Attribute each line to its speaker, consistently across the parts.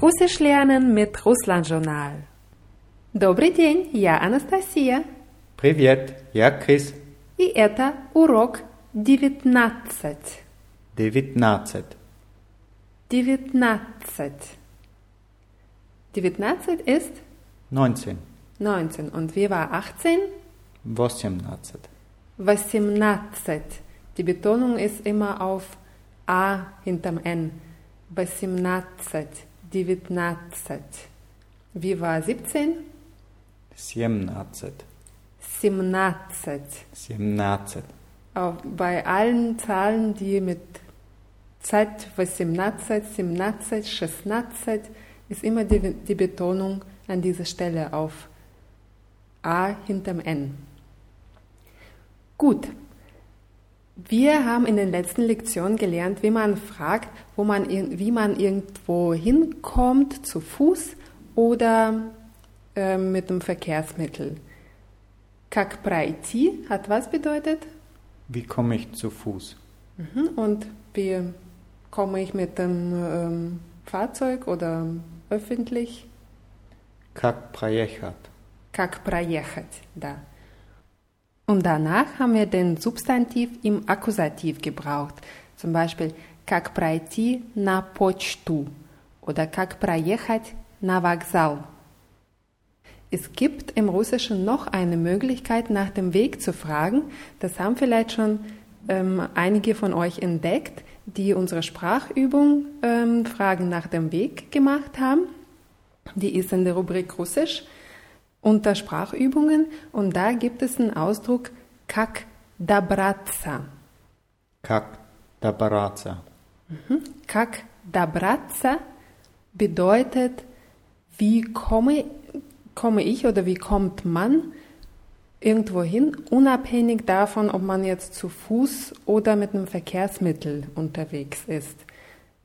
Speaker 1: Russisch lernen mit Russland-Journal. Добрый день, я Анастасия.
Speaker 2: Привет, я Крис.
Speaker 1: И это урок 19.
Speaker 2: 19.
Speaker 1: 19. 19 ist
Speaker 2: 19.
Speaker 1: 19. Und wie war 18?
Speaker 2: 18.
Speaker 1: 18. Die Betonung ist immer auf A hinterm N. 18. 19. Wie war 17?
Speaker 2: 17.
Speaker 1: 17.
Speaker 2: 17.
Speaker 1: Auch bei allen Zahlen, die mit Z 18, 17, 16, ist immer die, die Betonung an dieser Stelle auf A hinterm N. Gut. Wir haben in den letzten Lektionen gelernt, wie man fragt, wo man, wie man irgendwo hinkommt, zu Fuß oder äh, mit dem Verkehrsmittel. Как пройти hat was bedeutet?
Speaker 2: Wie komme ich zu Fuß?
Speaker 1: Mhm. Und wie komme ich mit dem ähm, Fahrzeug oder öffentlich?
Speaker 2: Как проехать?
Speaker 1: Как проехать, да. Und danach haben wir den Substantiv im Akkusativ gebraucht. Zum Beispiel как пройти на почту oder как проехать на вокзал. Es gibt im Russischen noch eine Möglichkeit, nach dem Weg zu fragen. Das haben vielleicht schon ähm, einige von euch entdeckt, die unsere Sprachübung ähm, Fragen nach dem Weg gemacht haben. Die ist in der Rubrik Russisch unter Sprachübungen und da gibt es einen Ausdruck kak dabratza.
Speaker 2: Kak dabratza.
Speaker 1: Mhm. Kak dabratza bedeutet, wie komme, komme ich oder wie kommt man irgendwo hin, unabhängig davon, ob man jetzt zu Fuß oder mit einem Verkehrsmittel unterwegs ist.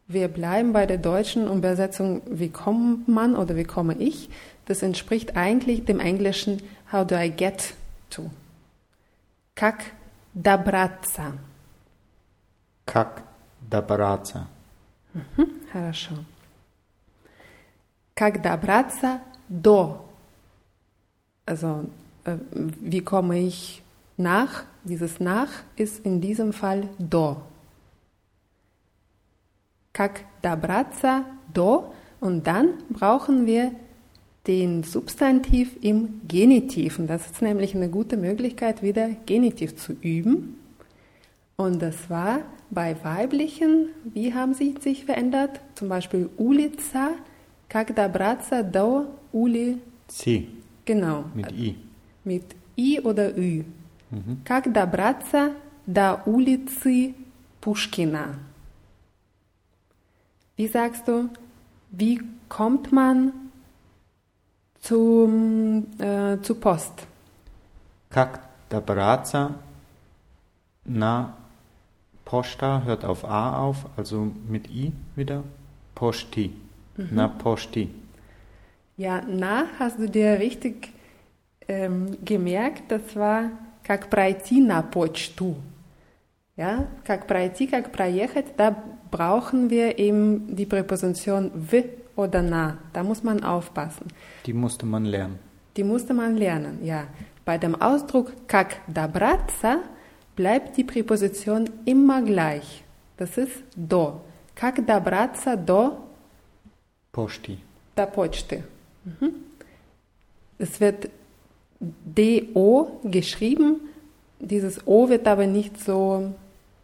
Speaker 1: Wir bleiben bei der deutschen Übersetzung, wie kommt man oder wie komme ich, Das entspricht eigentlich dem englischen How do I get to? Как добраться?
Speaker 2: Как добраться?
Speaker 1: Mhm, хорошо. Как добраться до? Also, äh, wie komme ich nach? Dieses nach ist in diesem Fall do. Как добраться до? Und dann brauchen wir den Substantiv im Genitiven. Das ist nämlich eine gute Möglichkeit, wieder Genitiv zu üben. Und das war bei weiblichen, wie haben sie sich verändert? Zum Beispiel Ulica, когда браться до ули.
Speaker 2: Sie.
Speaker 1: Genau.
Speaker 2: Mit I.
Speaker 1: Mit I oder Ü.
Speaker 2: Mhm.
Speaker 1: Как добраться до улицы Pushkina? Wie sagst du, wie kommt man zum, äh, zur Post?
Speaker 2: Как добраться на Posta hört auf A auf, also mit I wieder. Posti. Na Posti.
Speaker 1: Ja, na, hast du dir richtig ähm, gemerkt, das war как пройти на почту. Ja, как пройти, как проехать, da brauchen wir eben die Präposition w oder na. Da muss man aufpassen.
Speaker 2: Die musste man lernen.
Speaker 1: Die musste man lernen, ja. Bei dem Ausdruck как добраться bleibt die Präposition immer gleich. Das ist до. Как добраться до
Speaker 2: Posti.
Speaker 1: der Почты. Mhm. Es wird DO geschrieben, dieses O wird aber nicht so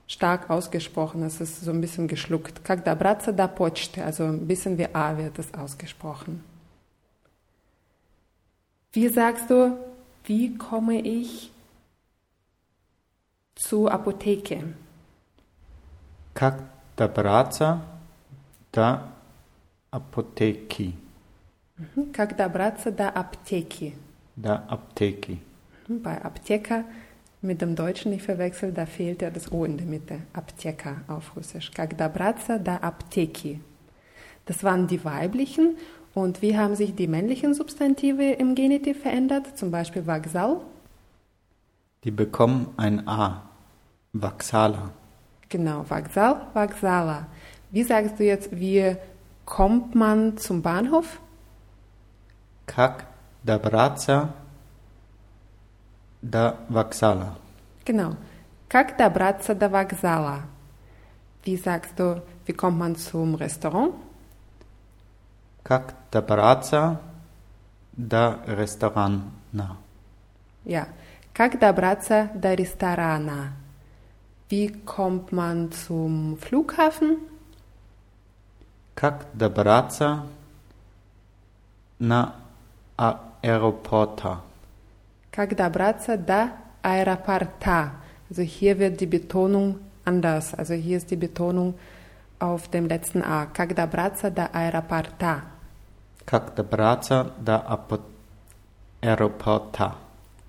Speaker 1: stark ausgesprochen, es ist so ein bisschen geschluckt. Как добраться до почты, also ein bisschen wie A wird es ausgesprochen. Wie sagst du, wie komme ich zur Apotheke?
Speaker 2: Как добраться до аптеки?
Speaker 1: Mhm. Как добраться до аптеки?
Speaker 2: До аптеки.
Speaker 1: Mhm. Bei Apteker mit dem Deutschen nicht verwechseln, da fehlt ja das O in der Mitte. Apteka auf Russisch. Как добраться до аптеки? Das waren die weiblichen. Und wie haben sich die männlichen Substantive im Genitiv verändert? Zum Beispiel Vokzal.
Speaker 2: Die bekommen ein A. Vaxala.
Speaker 1: Genau, Vokzal, Vokzala. Wie sagst du jetzt, wir kommt man zum Bahnhof?
Speaker 2: Как добраться до вокзала?
Speaker 1: Genau. Как добраться до вокзала? Wie sagst du, wie kommt man zum Restaurant?
Speaker 2: Как добраться до ресторана?
Speaker 1: Ja. Как добраться до ресторана? Wie kommt man zum Flughafen?
Speaker 2: Как добраться на аэропорта?
Speaker 1: Как добраться до аэропорта? Also hier wird die Betonung anders. Also hier ist die Betonung auf dem letzten A. Как добраться до аэропорта?
Speaker 2: Как добраться до апо- аэропорта?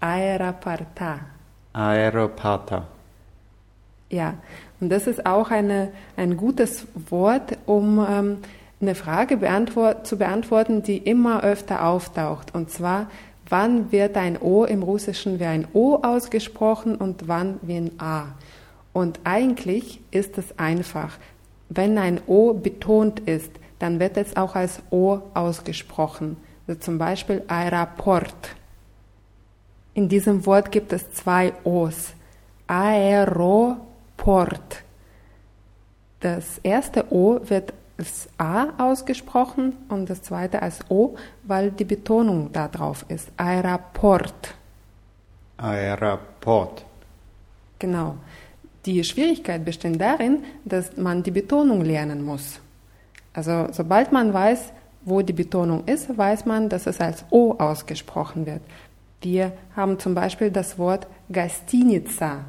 Speaker 1: Aeroporta.
Speaker 2: Аэропорта.
Speaker 1: Ja, und das ist auch eine, ein gutes Wort, um ähm, eine Frage beantwort zu beantworten, die immer öfter auftaucht. Und zwar, wann wird ein O im Russischen wie ein O ausgesprochen und wann wie ein A? Und eigentlich ist es einfach. Wenn ein O betont ist, dann wird es auch als O ausgesprochen. Also zum Beispiel Aeroport. In diesem Wort gibt es zwei O's. Aeroport. Das erste O wird als A ausgesprochen und das zweite als O, weil die Betonung da drauf ist. Aeroport.
Speaker 2: Aeroport.
Speaker 1: Genau. Die Schwierigkeit besteht darin, dass man die Betonung lernen muss. Also sobald man weiß, wo die Betonung ist, weiß man, dass es als O ausgesprochen wird. Wir haben zum Beispiel das Wort Gastinica.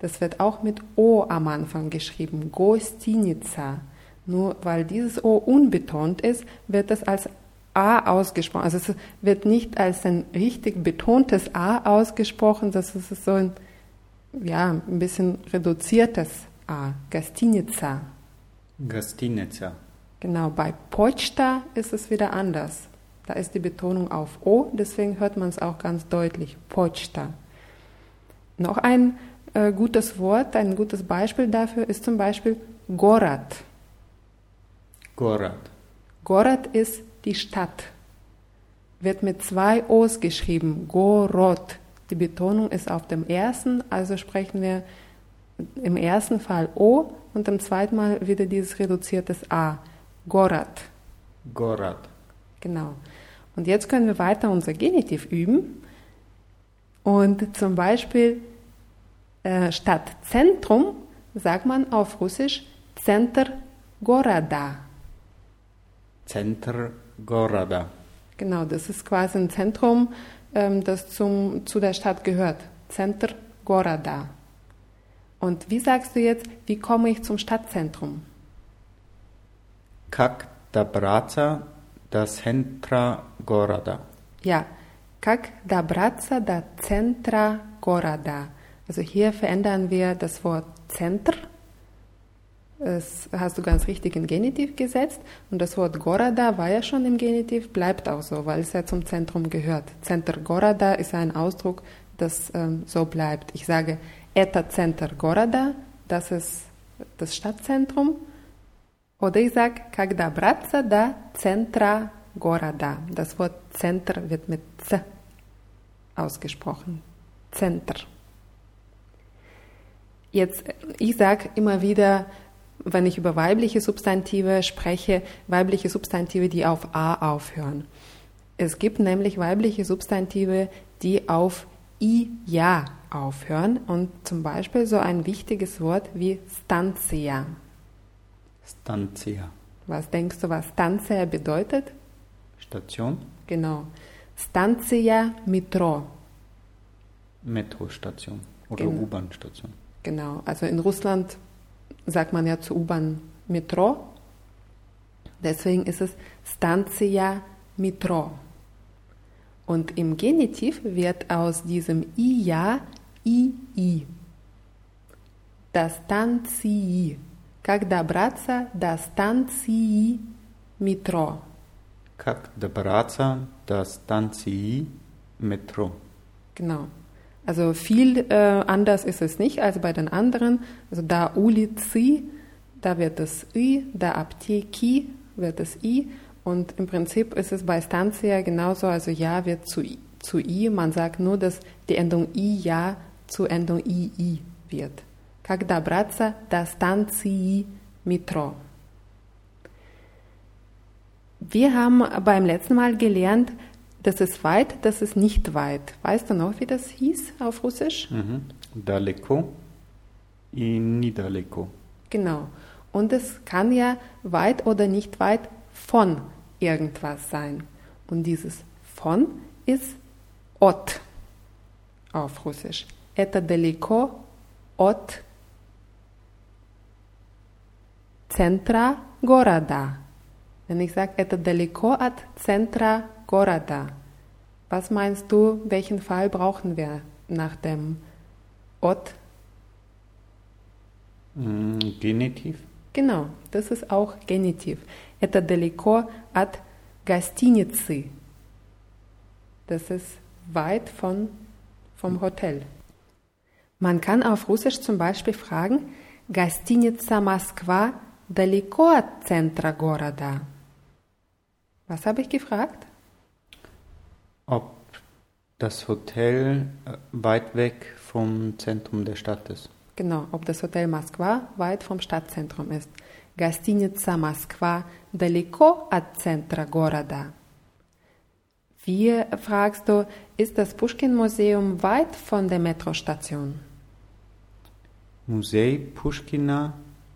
Speaker 1: Das wird auch mit O am Anfang geschrieben. Gostinica. Nur weil dieses O unbetont ist, wird es als A ausgesprochen. Also es wird nicht als ein richtig betontes A ausgesprochen, das ist so ein, ja, ein bisschen reduziertes A. Gastinica.
Speaker 2: Gastinica.
Speaker 1: Genau, bei Pochta ist es wieder anders. Da ist die Betonung auf O, deswegen hört man es auch ganz deutlich. Pochta. Noch ein äh, gutes Wort, ein gutes Beispiel dafür ist zum Beispiel Gorat.
Speaker 2: Gorat.
Speaker 1: Gorat ist die Stadt. Wird mit zwei O's geschrieben. Gorod. Die Betonung ist auf dem ersten, also sprechen wir im ersten Fall O und im zweiten Mal wieder dieses reduziertes A. Gorat.
Speaker 2: Gorat.
Speaker 1: Genau. Und jetzt können wir weiter unser Genitiv üben. Und zum Beispiel äh, statt Zentrum sagt man auf Russisch Center Gorada.
Speaker 2: Zentr Gorada.
Speaker 1: Genau, das ist quasi ein Zentrum, ähm, das zum, zu der Stadt gehört. Zentr Gorada. Und wie sagst du jetzt, wie komme ich zum Stadtzentrum?
Speaker 2: Kak da Braca da Centra Gorada.
Speaker 1: Ja, Kak da Braca da Centra Gorada. Also hier verändern wir das Wort Zentr das hast du ganz richtig im Genitiv gesetzt und das Wort Gorada war ja schon im Genitiv, bleibt auch so, weil es ja zum Zentrum gehört. Center Gorada ist ein Ausdruck, das ähm, so bleibt. Ich sage Eta Center Gorada, das ist das Stadtzentrum. Oder ich sage Kagda Bratza da Centra Gorada. Das Wort Center wird mit Z ausgesprochen. Center. Jetzt, ich sage immer wieder, wenn ich über weibliche Substantive spreche, weibliche Substantive, die auf a aufhören. Es gibt nämlich weibliche Substantive, die auf i ja aufhören und zum Beispiel so ein wichtiges Wort wie Stanzia.
Speaker 2: Stanzia.
Speaker 1: Was denkst du, was Stanzia bedeutet?
Speaker 2: Station.
Speaker 1: Genau. Stanzia Metro.
Speaker 2: Metrostation oder. U-Bahn-Station.
Speaker 1: Genau, also in Russland sagt man ja zu U-Bahn Metro. Deswegen ist es Stanzia Metro. Und im Genitiv wird aus diesem I ja I I. Das Stanzii. Как добраться до станции метро?
Speaker 2: Как добраться до станции метро?
Speaker 1: Genau. Also viel äh, anders ist es nicht als bei den anderen. Also da Ulici, da wird das I, da Apteki wird es I und im Prinzip ist es bei Stanzia genauso, also Ja wird zu, I- zu I, man sagt nur, dass die Endung I Ja zu Endung I I wird. Как добраться до станции метро? Wir haben beim letzten Mal gelernt, das ist weit, das ist nicht weit. Weißt du noch, wie das hieß auf Russisch?
Speaker 2: Мгм. Далеко и недалеко.
Speaker 1: Genau. Und es kann ja weit oder nicht weit von irgendwas sein. Und dieses von ist от auf Russisch. Это далеко от центра города. Wenn ich sage, это далеко от центра города, was meinst du, welchen Fall brauchen wir nach dem от
Speaker 2: М, Genitiv.
Speaker 1: Genau, das ist auch Genitiv. Это далеко от гостиницы. Das ist weit von, vom Hotel. Man kann auf Russisch zum Beispiel fragen, Гостиница Москва далеко от центра города. Was habe ich gefragt?
Speaker 2: Ob das Hotel äh, weit weg vom Zentrum der Stadt ist.
Speaker 1: Genau, ob das Hotel Moskwa weit vom Stadtzentrum ist. Гостиница Москва далеко от центра города. Wie fragst du, ist das Pushkin-Museum weit von der Metrostation?
Speaker 2: Музей Пушкина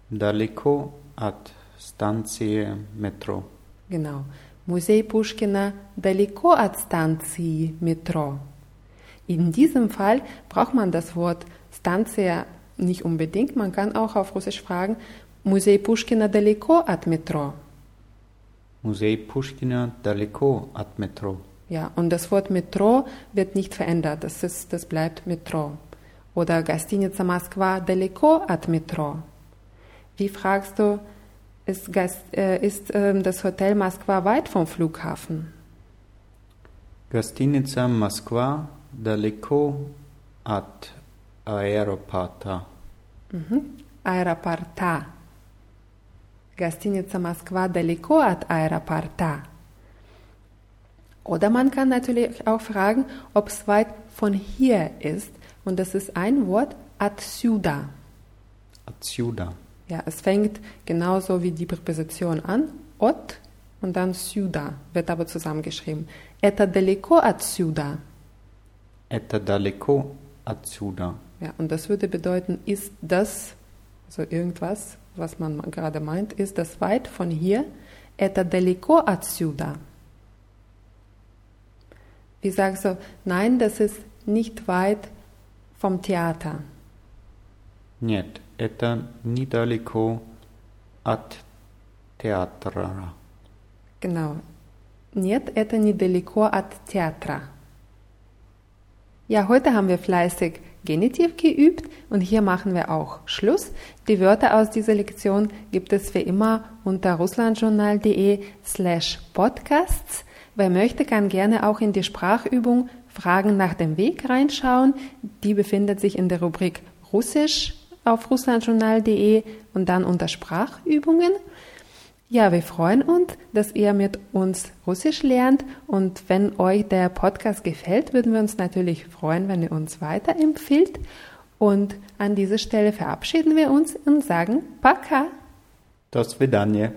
Speaker 2: далеко от станции метро.
Speaker 1: Genau. Музей Pushkina далеко от станции Metro. In diesem Fall braucht man das Wort Stanzia nicht unbedingt. Man kann auch auf Russisch fragen, Музей Pushkina далеко от Metro.
Speaker 2: Музей Пушкина далеко от метро.
Speaker 1: Ja, und das Wort Metro wird nicht verändert. Das, ist, das bleibt Metro. Oder Гостиница Москва далеко от Metro. Wie fragst du, ist, Gas- äh, ist ähm, das Hotel Moskwa weit vom Flughafen?
Speaker 2: Гостиница Москва далеко от аэропорта.
Speaker 1: Аэропорта. Гостиница Москва далеко от аэропорта. Oder man kann natürlich auch fragen, ob es weit von hier ist. Und das ist ein Wort, отсюда.
Speaker 2: Отсюда.
Speaker 1: Ja, es fängt genauso wie die Präposition an, от und dann сюда, wird aber zusammengeschrieben. Это далеко отсюда.
Speaker 2: Это далеко отсюда.
Speaker 1: Ja, und das würde bedeuten, ist das, also irgendwas, was man gerade meint, ist das weit von hier? Это далеко отсюда. Wie sagst du, nein, das ist nicht weit vom Theater.
Speaker 2: Нет, это недалеко от театра.
Speaker 1: Genau. Нет, это недалеко от театра. Ja, heute haben wir fleißig Genitiv geübt und hier machen wir auch Schluss. Die Wörter aus dieser Lektion gibt es wie immer unter russlandjournal.de slash podcasts. Wer möchte, kann gerne auch in die Sprachübung Fragen nach dem Weg reinschauen. Die befindet sich in der Rubrik Russisch auf russlandjournal.de und dann unter Sprachübungen. Ja, wir freuen uns, dass ihr mit uns Russisch lernt und wenn euch der Podcast gefällt, würden wir uns natürlich freuen, wenn ihr uns weiterempfiehlt. Und an dieser Stelle verabschieden wir uns und sagen Paka.
Speaker 2: Das wird Vidanje.